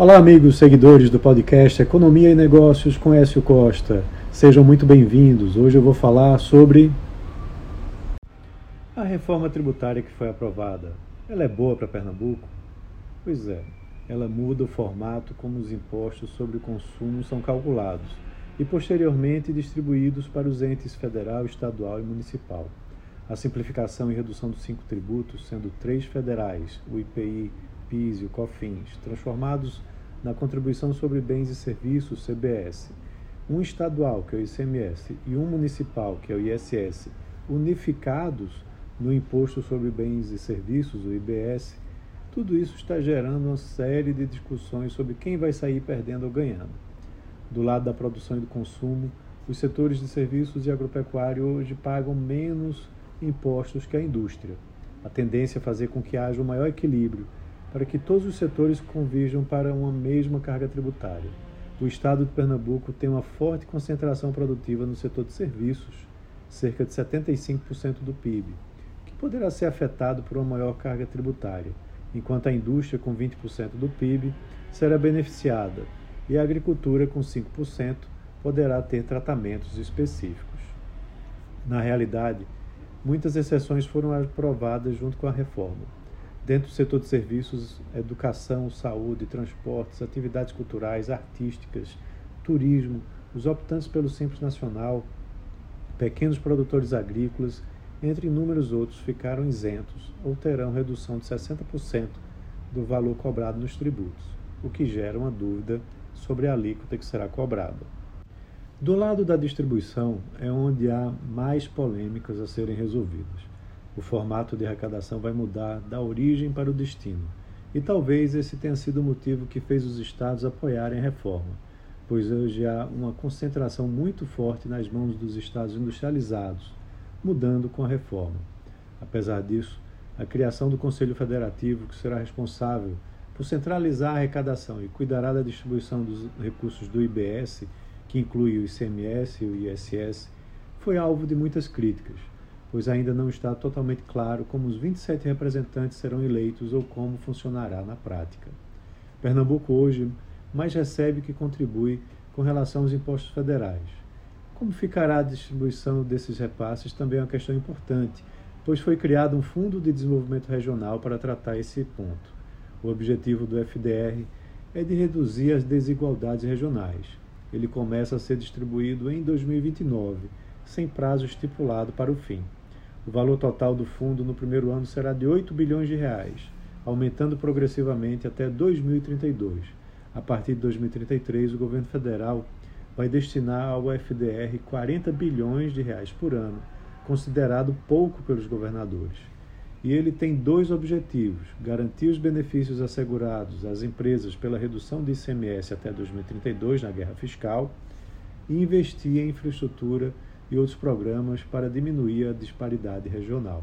Olá, amigos seguidores do podcast Economia e Negócios com Écio Costa. Sejam muito bem-vindos. Hoje eu vou falar sobre a reforma tributária que foi aprovada. Ela é boa para Pernambuco? Pois é, ela muda o formato como os impostos sobre o consumo são calculados e posteriormente distribuídos para os entes federal, estadual e municipal. A simplificação e redução dos cinco tributos, sendo três federais, o IPI, PIS e o COFINS, transformados na Contribuição sobre Bens e Serviços, CBS, um estadual, que é o ICMS, e um municipal, que é o ISS, unificados no Imposto sobre Bens e Serviços, o IBS, tudo isso está gerando uma série de discussões sobre quem vai sair perdendo ou ganhando. Do lado da produção e do consumo, os setores de serviços e agropecuário hoje pagam menos impostos que a indústria. A tendência é fazer com que haja um maior equilíbrio para que todos os setores convirjam para uma mesma carga tributária. O estado de Pernambuco tem uma forte concentração produtiva no setor de serviços, cerca de 75% do PIB, que poderá ser afetado por uma maior carga tributária, enquanto a indústria, com 20% do PIB, será beneficiada e a agricultura, com 5%, poderá ter tratamentos específicos. Na realidade, muitas exceções foram aprovadas junto com a reforma Dentro do setor de serviços, educação, saúde, transportes, atividades culturais, artísticas, turismo, os optantes pelo Simples Nacional, pequenos produtores agrícolas, entre inúmeros outros, ficaram isentos ou terão redução de 60% do valor cobrado nos tributos, o que gera uma dúvida sobre a alíquota que será cobrada. Do lado da distribuição é onde há mais polêmicas a serem resolvidas. O formato de arrecadação vai mudar da origem para o destino. E talvez esse tenha sido o motivo que fez os estados apoiarem a reforma, pois hoje há uma concentração muito forte nas mãos dos estados industrializados, mudando com a reforma. Apesar disso, a criação do Conselho Federativo, que será responsável por centralizar a arrecadação e cuidará da distribuição dos recursos do IBS, que inclui o ICMS e o ISS, foi alvo de muitas críticas pois ainda não está totalmente claro como os 27 representantes serão eleitos ou como funcionará na prática. Pernambuco hoje mais recebe que contribui com relação aos impostos federais. Como ficará a distribuição desses repasses também é uma questão importante, pois foi criado um Fundo de Desenvolvimento Regional para tratar esse ponto. O objetivo do FDR é de reduzir as desigualdades regionais. Ele começa a ser distribuído em 2029, sem prazo estipulado para o fim. O valor total do fundo no primeiro ano será de 8 bilhões de reais, aumentando progressivamente até 2032. A partir de 2033, o governo federal vai destinar ao FDR 40 bilhões de reais por ano, considerado pouco pelos governadores. E ele tem dois objetivos: garantir os benefícios assegurados às empresas pela redução de ICMS até 2032 na guerra fiscal e investir em infraestrutura e outros programas para diminuir a disparidade regional.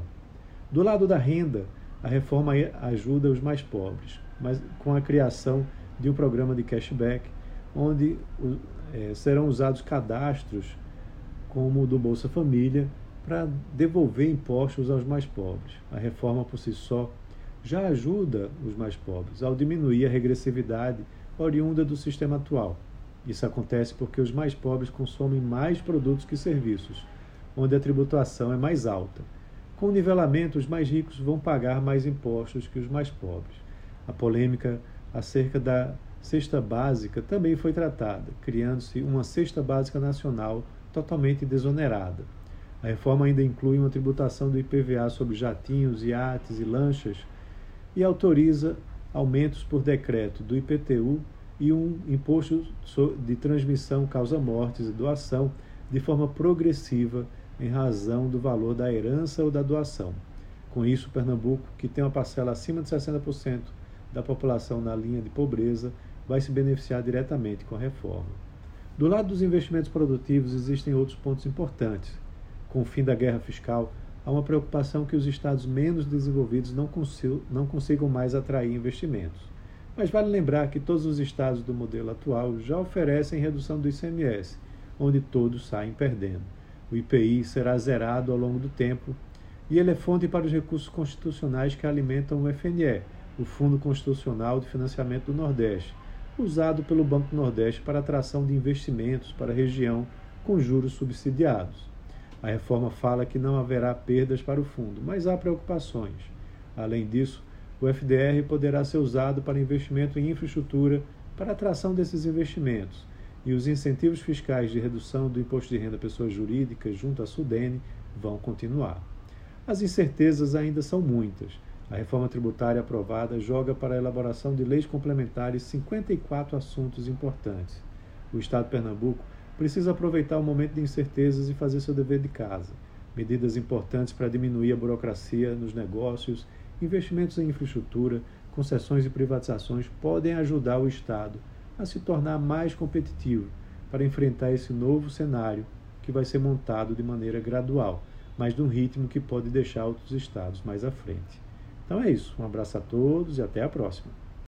Do lado da renda, a reforma ajuda os mais pobres, mas com a criação de um programa de cashback, onde é, serão usados cadastros como o do Bolsa Família para devolver impostos aos mais pobres. A reforma por si só já ajuda os mais pobres ao diminuir a regressividade oriunda do sistema atual isso acontece porque os mais pobres consomem mais produtos que serviços, onde a tributação é mais alta. Com o nivelamento, os mais ricos vão pagar mais impostos que os mais pobres. A polêmica acerca da cesta básica também foi tratada, criando-se uma cesta básica nacional totalmente desonerada. A reforma ainda inclui uma tributação do IPVA sobre jatinhos, iates e lanchas e autoriza aumentos por decreto do IPTU e um imposto de transmissão causa-mortes e doação de forma progressiva em razão do valor da herança ou da doação. Com isso, Pernambuco, que tem uma parcela acima de 60% da população na linha de pobreza, vai se beneficiar diretamente com a reforma. Do lado dos investimentos produtivos, existem outros pontos importantes. Com o fim da guerra fiscal, há uma preocupação que os estados menos desenvolvidos não consigam mais atrair investimentos. Mas vale lembrar que todos os estados do modelo atual já oferecem redução do ICMS, onde todos saem perdendo. O IPI será zerado ao longo do tempo e ele é fonte para os recursos constitucionais que alimentam o FNE, o Fundo Constitucional de Financiamento do Nordeste, usado pelo Banco Nordeste para atração de investimentos para a região com juros subsidiados. A reforma fala que não haverá perdas para o fundo, mas há preocupações. Além disso, o FDR poderá ser usado para investimento em infraestrutura para atração desses investimentos, e os incentivos fiscais de redução do imposto de renda a pessoas jurídicas junto à Sudene vão continuar. As incertezas ainda são muitas. A reforma tributária aprovada joga para a elaboração de leis complementares 54 assuntos importantes. O Estado de Pernambuco precisa aproveitar o momento de incertezas e fazer seu dever de casa. Medidas importantes para diminuir a burocracia nos negócios, investimentos em infraestrutura, concessões e privatizações podem ajudar o Estado a se tornar mais competitivo para enfrentar esse novo cenário que vai ser montado de maneira gradual, mas num ritmo que pode deixar outros estados mais à frente. Então é isso. Um abraço a todos e até a próxima.